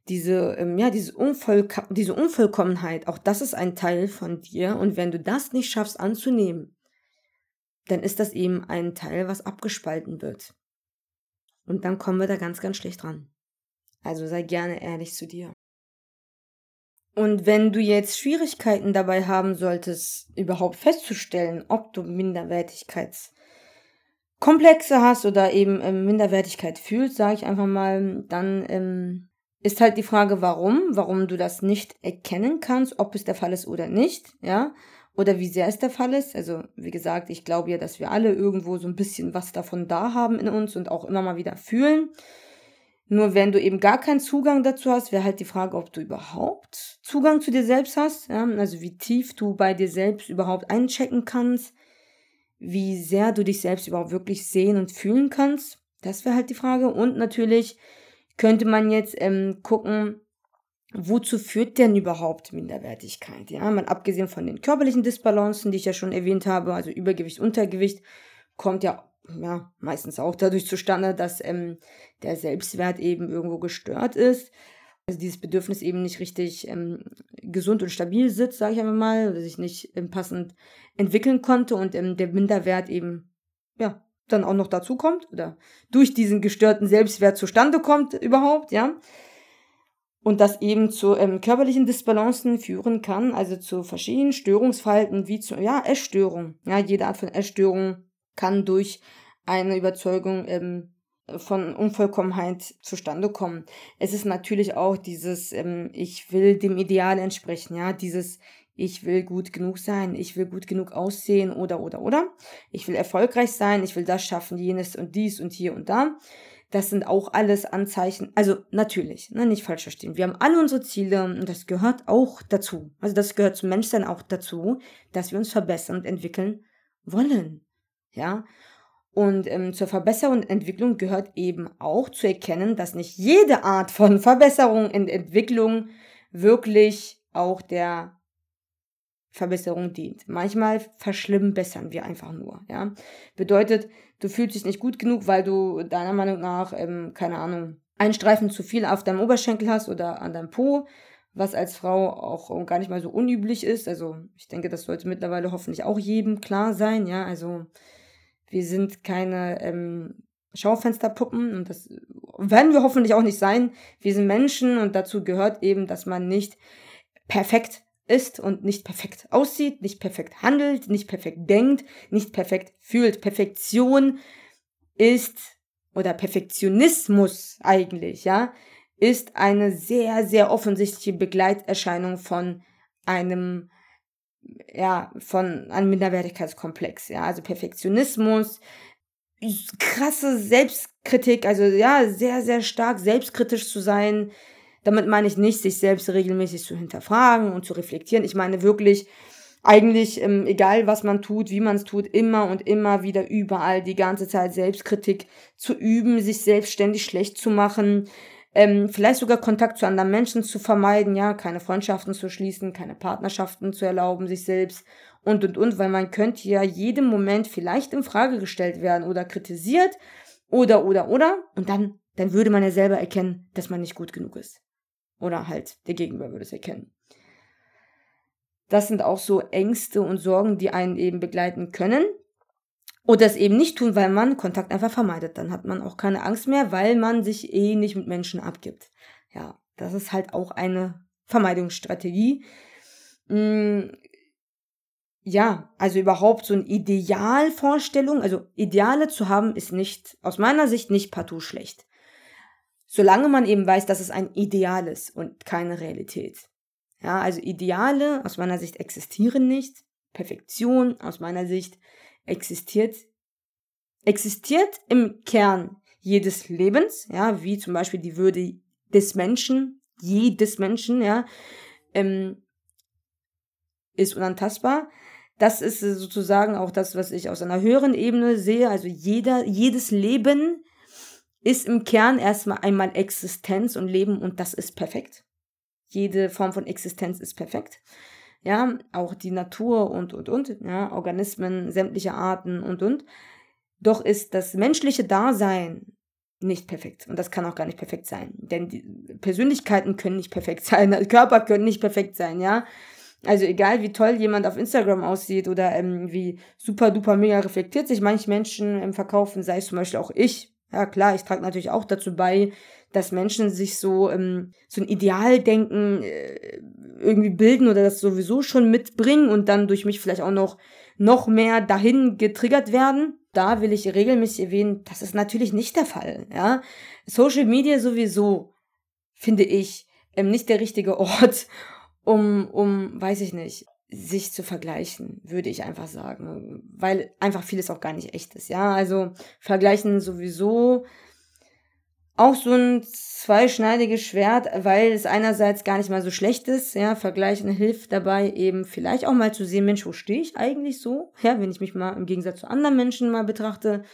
diese, ähm, ja, diese, Unvoll diese Unvollkommenheit, auch das ist ein Teil von dir. Und wenn du das nicht schaffst anzunehmen, dann ist das eben ein Teil, was abgespalten wird. Und dann kommen wir da ganz, ganz schlecht dran. Also sei gerne ehrlich zu dir. Und wenn du jetzt Schwierigkeiten dabei haben solltest, überhaupt festzustellen, ob du Minderwertigkeitskomplexe hast oder eben ähm, Minderwertigkeit fühlst, sage ich einfach mal, dann ähm, ist halt die Frage, warum, warum du das nicht erkennen kannst, ob es der Fall ist oder nicht, ja, oder wie sehr es der Fall ist. Also, wie gesagt, ich glaube ja, dass wir alle irgendwo so ein bisschen was davon da haben in uns und auch immer mal wieder fühlen. Nur wenn du eben gar keinen Zugang dazu hast, wäre halt die Frage, ob du überhaupt Zugang zu dir selbst hast. Ja? Also wie tief du bei dir selbst überhaupt einchecken kannst, wie sehr du dich selbst überhaupt wirklich sehen und fühlen kannst. Das wäre halt die Frage. Und natürlich könnte man jetzt ähm, gucken, wozu führt denn überhaupt Minderwertigkeit? Ja, mal abgesehen von den körperlichen Disbalancen, die ich ja schon erwähnt habe, also Übergewicht, Untergewicht, kommt ja ja, meistens auch dadurch zustande, dass ähm, der Selbstwert eben irgendwo gestört ist. Also dieses Bedürfnis eben nicht richtig ähm, gesund und stabil sitzt, sage ich einfach mal, oder sich nicht ähm, passend entwickeln konnte und ähm, der Minderwert eben, ja, dann auch noch dazu kommt oder durch diesen gestörten Selbstwert zustande kommt überhaupt, ja. Und das eben zu ähm, körperlichen Disbalancen führen kann, also zu verschiedenen Störungsverhalten, wie zu, ja, Essstörungen. Ja, jede Art von Essstörung kann durch eine Überzeugung ähm, von Unvollkommenheit zustande kommen. Es ist natürlich auch dieses, ähm, ich will dem Ideal entsprechen, ja, dieses, ich will gut genug sein, ich will gut genug aussehen oder, oder, oder. Ich will erfolgreich sein, ich will das schaffen, jenes und dies und hier und da. Das sind auch alles Anzeichen. Also natürlich, ne, nicht falsch verstehen. Wir haben alle unsere Ziele und das gehört auch dazu. Also das gehört zum Menschsein auch dazu, dass wir uns verbessern und entwickeln wollen ja. Und ähm, zur Verbesserung und Entwicklung gehört eben auch zu erkennen, dass nicht jede Art von Verbesserung und Entwicklung wirklich auch der Verbesserung dient. Manchmal verschlimmbessern wir einfach nur, ja. Bedeutet, du fühlst dich nicht gut genug, weil du deiner Meinung nach, ähm, keine Ahnung, einen Streifen zu viel auf deinem Oberschenkel hast oder an deinem Po, was als Frau auch gar nicht mal so unüblich ist. Also ich denke, das sollte mittlerweile hoffentlich auch jedem klar sein, ja. Also wir sind keine ähm, Schaufensterpuppen und das werden wir hoffentlich auch nicht sein. Wir sind Menschen und dazu gehört eben, dass man nicht perfekt ist und nicht perfekt aussieht, nicht perfekt handelt, nicht perfekt denkt, nicht perfekt fühlt. Perfektion ist oder Perfektionismus eigentlich, ja, ist eine sehr, sehr offensichtliche Begleiterscheinung von einem ja, von einem Minderwertigkeitskomplex, ja, also Perfektionismus, krasse Selbstkritik, also ja, sehr, sehr stark selbstkritisch zu sein. Damit meine ich nicht, sich selbst regelmäßig zu hinterfragen und zu reflektieren. Ich meine wirklich, eigentlich, ähm, egal was man tut, wie man es tut, immer und immer wieder überall die ganze Zeit Selbstkritik zu üben, sich selbstständig schlecht zu machen, ähm, vielleicht sogar Kontakt zu anderen Menschen zu vermeiden, ja, keine Freundschaften zu schließen, keine Partnerschaften zu erlauben, sich selbst und und und, weil man könnte ja jedem Moment vielleicht in Frage gestellt werden oder kritisiert oder oder oder und dann dann würde man ja selber erkennen, dass man nicht gut genug ist. Oder halt der Gegenüber würde es erkennen. Das sind auch so Ängste und Sorgen, die einen eben begleiten können. Oder es eben nicht tun, weil man Kontakt einfach vermeidet. Dann hat man auch keine Angst mehr, weil man sich eh nicht mit Menschen abgibt. Ja, das ist halt auch eine Vermeidungsstrategie. Hm, ja, also überhaupt so eine Idealvorstellung, also Ideale zu haben, ist nicht, aus meiner Sicht nicht partout schlecht. Solange man eben weiß, dass es ein Ideal ist und keine Realität. Ja, also Ideale aus meiner Sicht existieren nicht. Perfektion aus meiner Sicht existiert, existiert im Kern jedes Lebens, ja, wie zum Beispiel die Würde des Menschen, jedes Menschen, ja, ähm, ist unantastbar. Das ist sozusagen auch das, was ich aus einer höheren Ebene sehe. Also jeder, jedes Leben ist im Kern erstmal einmal Existenz und Leben und das ist perfekt. Jede Form von Existenz ist perfekt. Ja, auch die Natur und, und, und, ja, Organismen, sämtliche Arten und, und. Doch ist das menschliche Dasein nicht perfekt. Und das kann auch gar nicht perfekt sein. Denn Persönlichkeiten können nicht perfekt sein, Körper können nicht perfekt sein, ja. Also egal, wie toll jemand auf Instagram aussieht oder ähm, wie super duper mega reflektiert sich manche Menschen ähm, verkaufen, sei es zum Beispiel auch ich. Ja klar, ich trage natürlich auch dazu bei, dass Menschen sich so ähm, so ein Idealdenken äh, irgendwie bilden oder das sowieso schon mitbringen und dann durch mich vielleicht auch noch noch mehr dahin getriggert werden. Da will ich regelmäßig erwähnen, das ist natürlich nicht der Fall. Ja, Social Media sowieso finde ich ähm, nicht der richtige Ort, um, um, weiß ich nicht, sich zu vergleichen, würde ich einfach sagen, weil einfach vieles auch gar nicht echt ist. Ja, also vergleichen sowieso auch so ein zweischneidiges Schwert, weil es einerseits gar nicht mal so schlecht ist. Ja, vergleichen hilft dabei eben vielleicht auch mal zu sehen, Mensch, wo stehe ich eigentlich so? Ja, wenn ich mich mal im Gegensatz zu anderen Menschen mal betrachte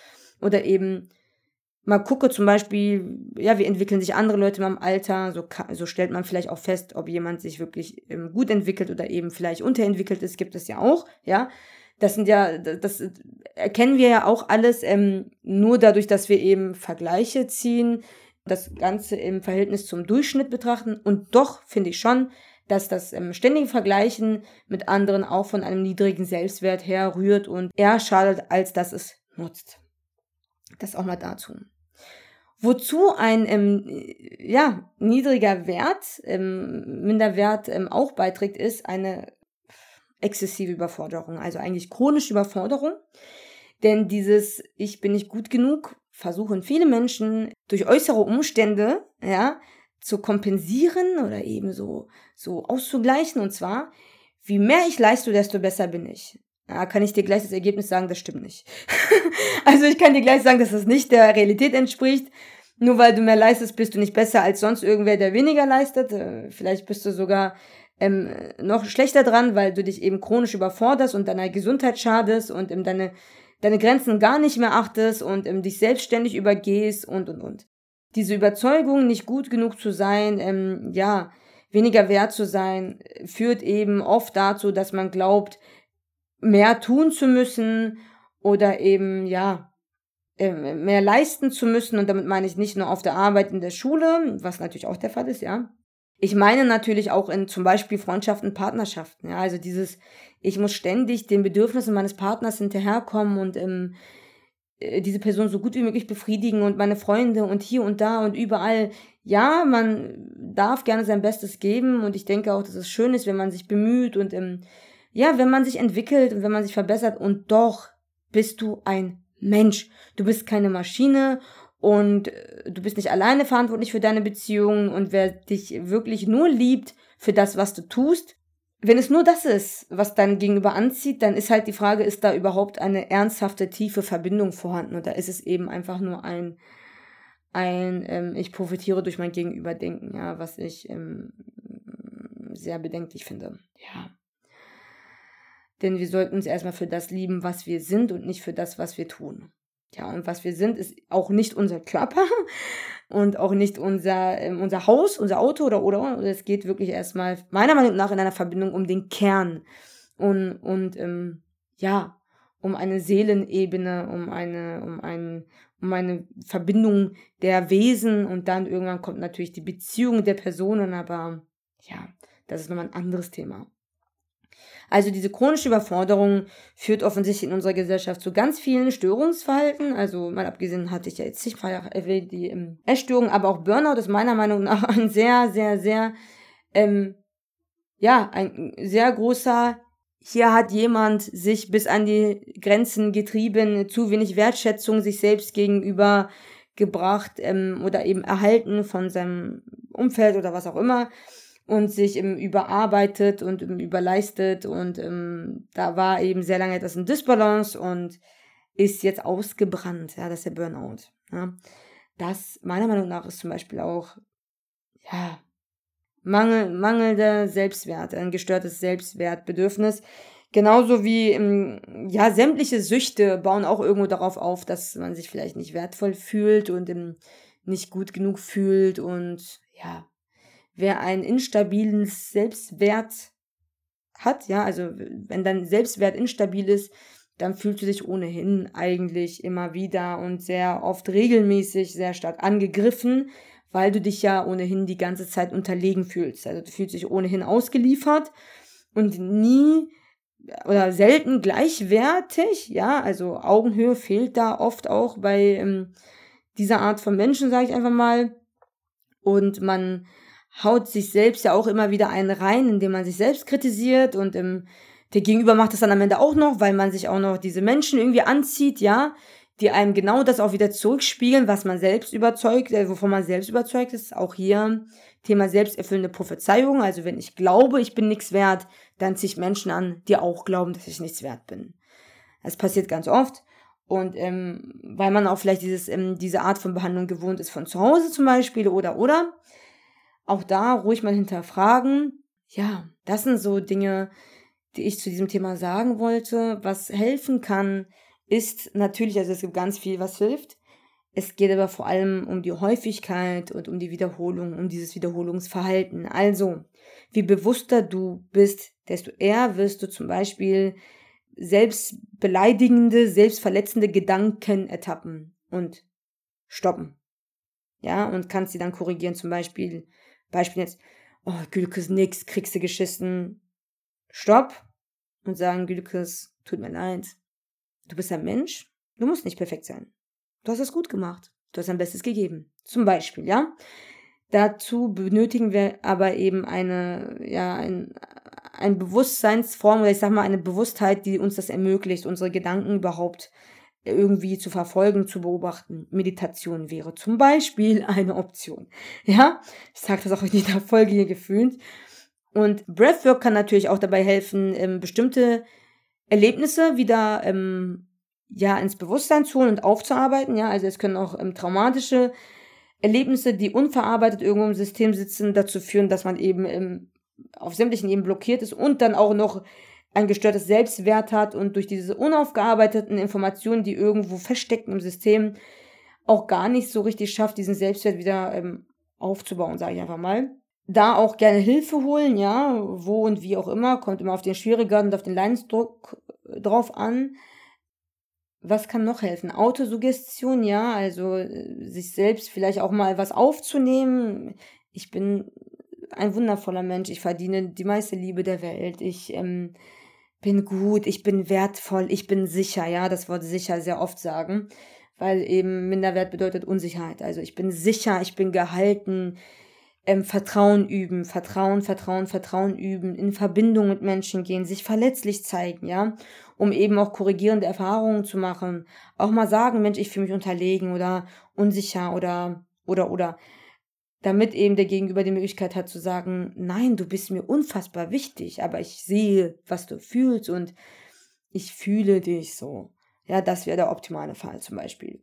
oder eben mal gucke zum Beispiel, ja, wie entwickeln sich andere Leute mal im Alter, so, so stellt man vielleicht auch fest, ob jemand sich wirklich ähm, gut entwickelt oder eben vielleicht unterentwickelt ist, gibt es ja auch, ja. Das sind ja, das erkennen wir ja auch alles ähm, nur dadurch, dass wir eben Vergleiche ziehen, das Ganze im Verhältnis zum Durchschnitt betrachten. Und doch finde ich schon, dass das ähm, ständige Vergleichen mit anderen auch von einem niedrigen Selbstwert herrührt und eher schadet, als dass es nutzt. Das auch mal dazu. Wozu ein ähm, ja, niedriger Wert, ähm, Minderwert ähm, auch beiträgt, ist eine exzessive Überforderung, also eigentlich chronische Überforderung. Denn dieses Ich bin nicht gut genug versuchen viele Menschen durch äußere Umstände, ja, zu kompensieren oder eben so, so auszugleichen. Und zwar, wie mehr ich leiste, desto besser bin ich. Ja, kann ich dir gleich das Ergebnis sagen, das stimmt nicht. also ich kann dir gleich sagen, dass das nicht der Realität entspricht. Nur weil du mehr leistest, bist du nicht besser als sonst irgendwer, der weniger leistet. Äh, vielleicht bist du sogar ähm, noch schlechter dran, weil du dich eben chronisch überforderst und deiner Gesundheit schadest und ähm, deine, deine Grenzen gar nicht mehr achtest und ähm, dich selbstständig übergehst und und und. Diese Überzeugung, nicht gut genug zu sein, ähm, ja, weniger wert zu sein, führt eben oft dazu, dass man glaubt, mehr tun zu müssen oder eben, ja, ähm, mehr leisten zu müssen. Und damit meine ich nicht nur auf der Arbeit in der Schule, was natürlich auch der Fall ist, ja. Ich meine natürlich auch in zum Beispiel Freundschaften, Partnerschaften. Ja, also dieses, ich muss ständig den Bedürfnissen meines Partners hinterherkommen und ähm, äh, diese Person so gut wie möglich befriedigen und meine Freunde und hier und da und überall. Ja, man darf gerne sein Bestes geben und ich denke auch, dass es schön ist, wenn man sich bemüht und ähm, ja, wenn man sich entwickelt und wenn man sich verbessert und doch bist du ein Mensch. Du bist keine Maschine und äh, du bist nicht alleine verantwortlich für deine Beziehungen und wer dich wirklich nur liebt für das, was du tust, wenn es nur das ist, was dein Gegenüber anzieht, dann ist halt die Frage, ist da überhaupt eine ernsthafte, tiefe Verbindung vorhanden oder ist es eben einfach nur ein, ein ähm, ich profitiere durch mein Gegenüberdenken, ja, was ich ähm, sehr bedenklich finde. Ja. Denn wir sollten uns erstmal für das lieben, was wir sind und nicht für das, was wir tun. Ja, und was wir sind, ist auch nicht unser Körper und auch nicht unser, äh, unser Haus, unser Auto oder, oder. Es geht wirklich erstmal, meiner Meinung nach, in einer Verbindung um den Kern. Und, und ähm, ja, um eine Seelenebene, um eine, um ein, um eine Verbindung der Wesen und dann irgendwann kommt natürlich die Beziehung der Personen, aber ja, das ist nochmal ein anderes Thema. Also diese chronische Überforderung führt offensichtlich in unserer Gesellschaft zu ganz vielen Störungsverhalten. Also mal abgesehen hatte ich ja jetzt zigfach erwähnt, die ähm, Essstörung, aber auch Burnout ist meiner Meinung nach ein sehr, sehr, sehr, ähm, ja, ein sehr großer hier hat jemand sich bis an die Grenzen getrieben, zu wenig Wertschätzung sich selbst gegenüber gebracht ähm, oder eben erhalten von seinem Umfeld oder was auch immer und sich eben überarbeitet und eben überleistet und ähm, da war eben sehr lange etwas in Disbalance und ist jetzt ausgebrannt, ja, das ist der Burnout. Ja. Das meiner Meinung nach ist zum Beispiel auch, ja, Mangel, mangelnder Selbstwert, ein gestörtes Selbstwertbedürfnis. Genauso wie, ähm, ja, sämtliche Süchte bauen auch irgendwo darauf auf, dass man sich vielleicht nicht wertvoll fühlt und ähm, nicht gut genug fühlt und ja, wer einen instabilen Selbstwert hat, ja, also wenn dein Selbstwert instabil ist, dann fühlst du dich ohnehin eigentlich immer wieder und sehr oft regelmäßig sehr stark angegriffen, weil du dich ja ohnehin die ganze Zeit unterlegen fühlst. Also du fühlst dich ohnehin ausgeliefert und nie oder selten gleichwertig, ja, also Augenhöhe fehlt da oft auch bei ähm, dieser Art von Menschen, sage ich einfach mal. Und man haut sich selbst ja auch immer wieder einen rein, indem man sich selbst kritisiert und ähm, der Gegenüber macht das dann am Ende auch noch, weil man sich auch noch diese Menschen irgendwie anzieht, ja, die einem genau das auch wieder zurückspiegeln, was man selbst überzeugt, äh, wovon man selbst überzeugt ist. Auch hier Thema selbsterfüllende Prophezeiung. Also wenn ich glaube, ich bin nichts wert, dann ziehe ich Menschen an, die auch glauben, dass ich nichts wert bin. Das passiert ganz oft. Und ähm, weil man auch vielleicht dieses, ähm, diese Art von Behandlung gewohnt ist von zu Hause zum Beispiel oder oder. Auch da ruhig mal hinterfragen. Ja, das sind so Dinge, die ich zu diesem Thema sagen wollte. Was helfen kann, ist natürlich, also es gibt ganz viel, was hilft. Es geht aber vor allem um die Häufigkeit und um die Wiederholung, um dieses Wiederholungsverhalten. Also, wie bewusster du bist, desto eher wirst du zum Beispiel selbstbeleidigende, selbstverletzende Gedanken ertappen und stoppen. Ja, und kannst sie dann korrigieren. Zum Beispiel, Beispiel jetzt, oh, Gülkes nix, kriegst du geschissen. Stopp. Und sagen, Gülkes, tut mir leid. Du bist ein Mensch. Du musst nicht perfekt sein. Du hast es gut gemacht. Du hast dein Bestes gegeben. Zum Beispiel, ja. Dazu benötigen wir aber eben eine, ja, ein, ein Bewusstseinsform oder ich sag mal eine Bewusstheit, die uns das ermöglicht, unsere Gedanken überhaupt irgendwie zu verfolgen, zu beobachten. Meditation wäre zum Beispiel eine Option. Ja, ich sage das auch in dieser Folge hier gefühlt. Und Breathwork kann natürlich auch dabei helfen, ähm, bestimmte Erlebnisse wieder ähm, ja ins Bewusstsein zu holen und aufzuarbeiten. Ja, also es können auch ähm, traumatische Erlebnisse, die unverarbeitet irgendwo im System sitzen, dazu führen, dass man eben auf sämtlichen Ebenen blockiert ist und dann auch noch ein gestörtes Selbstwert hat und durch diese unaufgearbeiteten Informationen, die irgendwo feststecken im System, auch gar nicht so richtig schafft, diesen Selbstwert wieder ähm, aufzubauen, sage ich einfach mal. Da auch gerne Hilfe holen, ja, wo und wie auch immer, kommt immer auf den Schwierigkeiten und auf den Leidensdruck äh, drauf an. Was kann noch helfen? Autosuggestion, ja, also äh, sich selbst vielleicht auch mal was aufzunehmen. Ich bin ein wundervoller Mensch, ich verdiene die meiste Liebe der Welt, ich ähm, bin gut, ich bin wertvoll, ich bin sicher, ja, das Wort sicher sehr oft sagen, weil eben Minderwert bedeutet Unsicherheit. Also ich bin sicher, ich bin gehalten, ähm, Vertrauen üben, Vertrauen, Vertrauen, Vertrauen üben, in Verbindung mit Menschen gehen, sich verletzlich zeigen, ja, um eben auch korrigierende Erfahrungen zu machen, auch mal sagen, Mensch, ich fühle mich unterlegen oder unsicher oder oder oder damit eben der Gegenüber die Möglichkeit hat zu sagen, nein, du bist mir unfassbar wichtig, aber ich sehe, was du fühlst und ich fühle dich so. Ja, das wäre der optimale Fall zum Beispiel.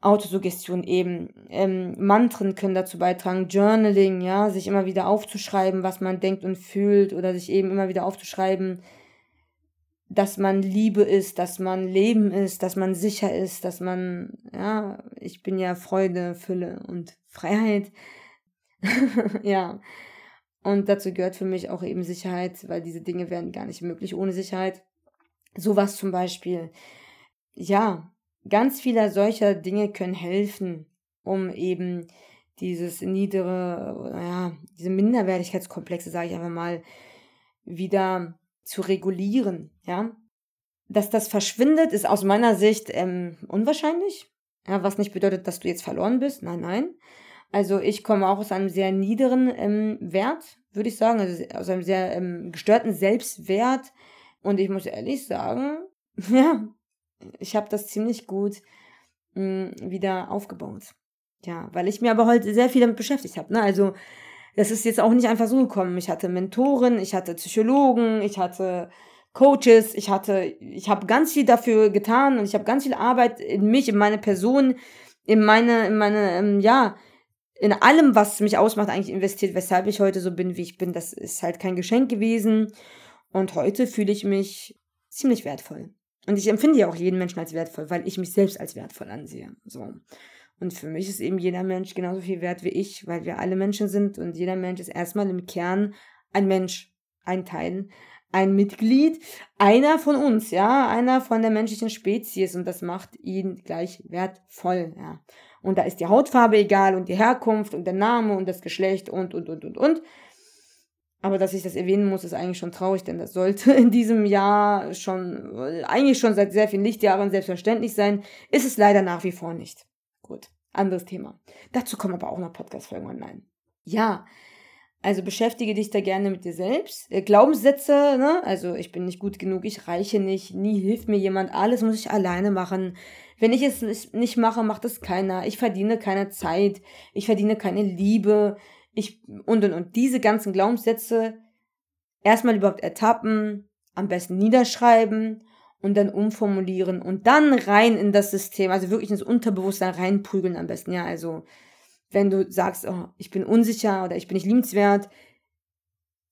Autosuggestion eben. Ähm, Mantren können dazu beitragen, Journaling, ja, sich immer wieder aufzuschreiben, was man denkt und fühlt oder sich eben immer wieder aufzuschreiben, dass man Liebe ist, dass man Leben ist, dass man sicher ist, dass man, ja, ich bin ja Freude, Fülle und Freiheit. ja. Und dazu gehört für mich auch eben Sicherheit, weil diese Dinge wären gar nicht möglich ohne Sicherheit. Sowas zum Beispiel. Ja, ganz viele solcher Dinge können helfen, um eben dieses niedere, ja, diese Minderwertigkeitskomplexe, sage ich einfach mal, wieder zu regulieren, ja. Dass das verschwindet, ist aus meiner Sicht ähm, unwahrscheinlich. Ja, was nicht bedeutet, dass du jetzt verloren bist. Nein, nein. Also ich komme auch aus einem sehr niederen ähm, Wert, würde ich sagen, also aus einem sehr ähm, gestörten Selbstwert. Und ich muss ehrlich sagen, ja, ich habe das ziemlich gut mh, hm, wieder aufgebaut. Ja, weil ich mir aber heute sehr viel damit beschäftigt habe. Ne? Also das ist jetzt auch nicht einfach so gekommen. Ich hatte Mentoren, ich hatte Psychologen, ich hatte Coaches, ich hatte, ich habe ganz viel dafür getan und ich habe ganz viel Arbeit in mich, in meine Person, in meine, in meine, ähm, ja, in allem, was mich ausmacht, eigentlich investiert, weshalb ich heute so bin, wie ich bin. Das ist halt kein Geschenk gewesen. Und heute fühle ich mich ziemlich wertvoll. Und ich empfinde ja auch jeden Menschen als wertvoll, weil ich mich selbst als wertvoll ansehe. So. Und für mich ist eben jeder Mensch genauso viel wert wie ich, weil wir alle Menschen sind und jeder Mensch ist erstmal im Kern ein Mensch, ein Teil, ein Mitglied, einer von uns, ja, einer von der menschlichen Spezies und das macht ihn gleich wertvoll, ja. Und da ist die Hautfarbe egal und die Herkunft und der Name und das Geschlecht und, und, und, und, und. Aber dass ich das erwähnen muss, ist eigentlich schon traurig, denn das sollte in diesem Jahr schon, eigentlich schon seit sehr vielen Lichtjahren selbstverständlich sein, ist es leider nach wie vor nicht. Gut, anderes Thema. Dazu kommen aber auch noch Podcast-Folgen online. Ja, also beschäftige dich da gerne mit dir selbst. Äh, Glaubenssätze, ne? Also ich bin nicht gut genug, ich reiche nicht, nie hilft mir jemand, alles muss ich alleine machen. Wenn ich es nicht mache, macht es keiner. Ich verdiene keine Zeit, ich verdiene keine Liebe, ich und und und diese ganzen Glaubenssätze erstmal überhaupt ertappen, am besten niederschreiben und dann umformulieren und dann rein in das System, also wirklich ins Unterbewusstsein reinprügeln am besten. Ja, also wenn du sagst, oh, ich bin unsicher oder ich bin nicht liebenswert,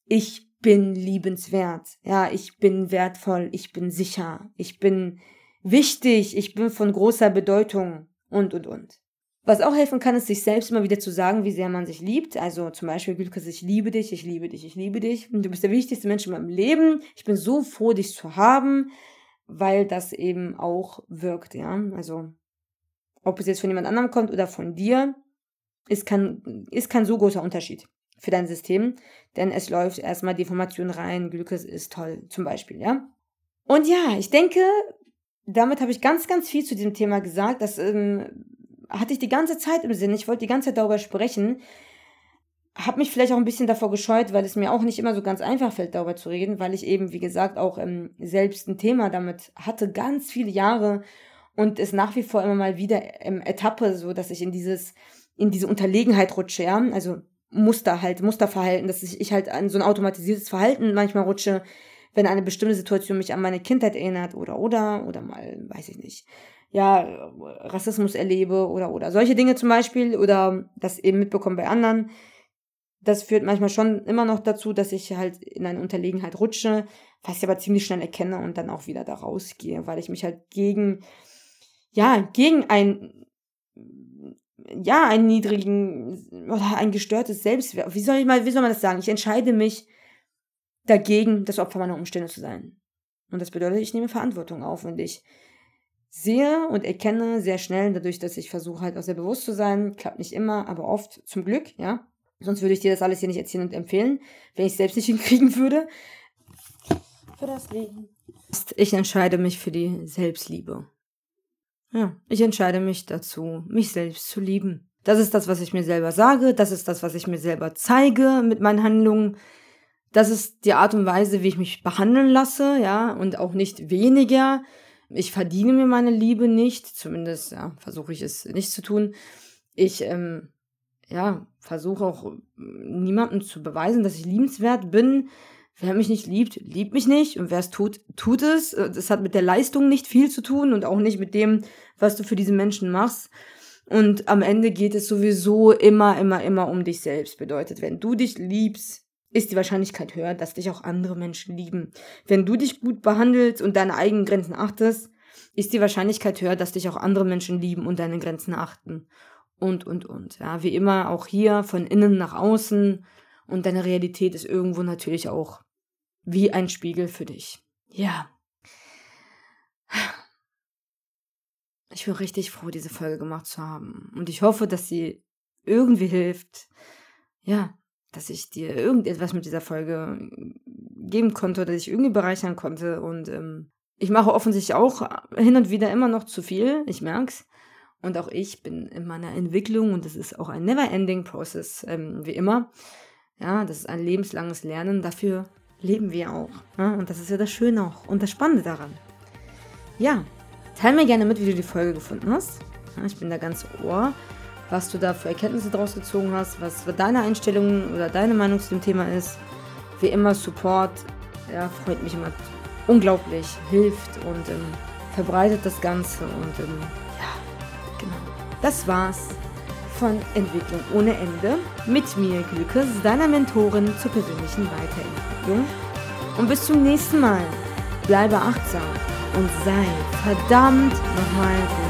ich bin liebenswert. Ja, ich bin wertvoll, ich bin sicher, ich bin wichtig, ich bin von großer Bedeutung und und und. Was auch helfen kann, ist sich selbst immer wieder zu sagen, wie sehr man sich liebt. Also zum Beispiel, Gülkes, ich liebe dich, ich liebe dich, ich liebe dich. Du bist der wichtigste Mensch in meinem Leben. Ich bin so froh, dich zu haben weil das eben auch wirkt, ja. Also, ob es jetzt von jemand anderem kommt oder von dir, ist kein, ist kein so großer Unterschied für dein System, denn es läuft erstmal die Information rein, Glückes ist toll, zum Beispiel, ja. Und ja, ich denke, damit habe ich ganz, ganz viel zu diesem Thema gesagt. Das ähm, hatte ich die ganze Zeit im Sinn. Ich wollte die ganze Zeit darüber sprechen habe mich vielleicht auch ein bisschen davor gescheut, weil es mir auch nicht immer so ganz einfach fällt, darüber zu reden, weil ich eben, wie gesagt, auch ähm, selbst ein Thema damit hatte, ganz viele Jahre und es nach wie vor immer mal wieder ähm, Etappe, so dass ich in dieses, in diese Unterlegenheit rutsche, ja, also Muster halt, Musterverhalten, dass ich, ich halt an so ein automatisiertes Verhalten manchmal rutsche, wenn eine bestimmte Situation mich an meine Kindheit erinnert oder, oder, oder mal, weiß ich nicht, ja, Rassismus erlebe oder, oder solche Dinge zum Beispiel oder das eben mitbekommen bei anderen das führt manchmal schon immer noch dazu, dass ich halt in eine Unterlegenheit rutsche, was ich aber ziemlich schnell erkenne und dann auch wieder da rausgehe, weil ich mich halt gegen, ja, gegen ein, ja, einen niedrigen oder ein gestörtes Selbstwert, wie soll ich mal, wie soll man das sagen? Ich entscheide mich dagegen, das Opfer meiner Umstände zu sein. Und das bedeutet, ich nehme Verantwortung auf und ich sehe und erkenne sehr schnell, dadurch, dass ich versuche halt auch sehr bewusst zu sein, klappt nicht immer, aber oft zum Glück, ja, Sonst würde ich dir das alles hier nicht erzählen und empfehlen, wenn ich es selbst nicht hinkriegen würde. Für das Leben. Ich entscheide mich für die Selbstliebe. Ja, ich entscheide mich dazu, mich selbst zu lieben. Das ist das, was ich mir selber sage, das ist das, was ich mir selber zeige mit meinen Handlungen. Das ist die Art und Weise, wie ich mich behandeln lasse, ja, und auch nicht weniger. Ich verdiene mir meine Liebe nicht, zumindest ja, versuche ich es nicht zu tun. Ich ähm, ja, versuche auch niemandem zu beweisen, dass ich liebenswert bin. Wer mich nicht liebt, liebt mich nicht. Und wer es tut, tut es. Das hat mit der Leistung nicht viel zu tun und auch nicht mit dem, was du für diese Menschen machst. Und am Ende geht es sowieso immer, immer, immer um dich selbst. Bedeutet, wenn du dich liebst, ist die Wahrscheinlichkeit höher, dass dich auch andere Menschen lieben. Wenn du dich gut behandelst und deine eigenen Grenzen achtest, ist die Wahrscheinlichkeit höher, dass dich auch andere Menschen lieben und deine Grenzen achten und, und, und. Ja, wie immer auch hier von innen nach außen und deine Realität ist irgendwo natürlich auch wie ein Spiegel für dich. Ja. Ich bin richtig froh, diese Folge gemacht zu haben. Und ich hoffe, dass sie irgendwie hilft. Ja, dass ich dir irgendetwas mit dieser Folge geben konnte oder dich irgendwie bereichern konnte. Und ähm, ich mache offensichtlich auch hin und wieder immer noch zu viel, ich merk's. Und auch ich bin in meiner Entwicklung und das ist auch ein never-ending Process, ähm, wie immer. Ja, das ist ein lebenslanges Lernen. Dafür leben wir auch. Ja? Und das ist ja das Schöne auch und das Spannende daran. Ja, teile mir gerne mit, wie du die Folge gefunden hast. Ja, ich bin da ganz ohr, was du da für Erkenntnisse draus gezogen hast, was deine Einstellung oder deine Meinung zu dem Thema ist. Wie immer, Support, ja, freut mich immer unglaublich, hilft und ähm, verbreitet das Ganze und ähm. Das war's von Entwicklung ohne Ende mit mir, Glückes, deiner Mentorin zur persönlichen Weiterentwicklung. Und bis zum nächsten Mal. Bleibe achtsam und sei verdammt nochmal gut.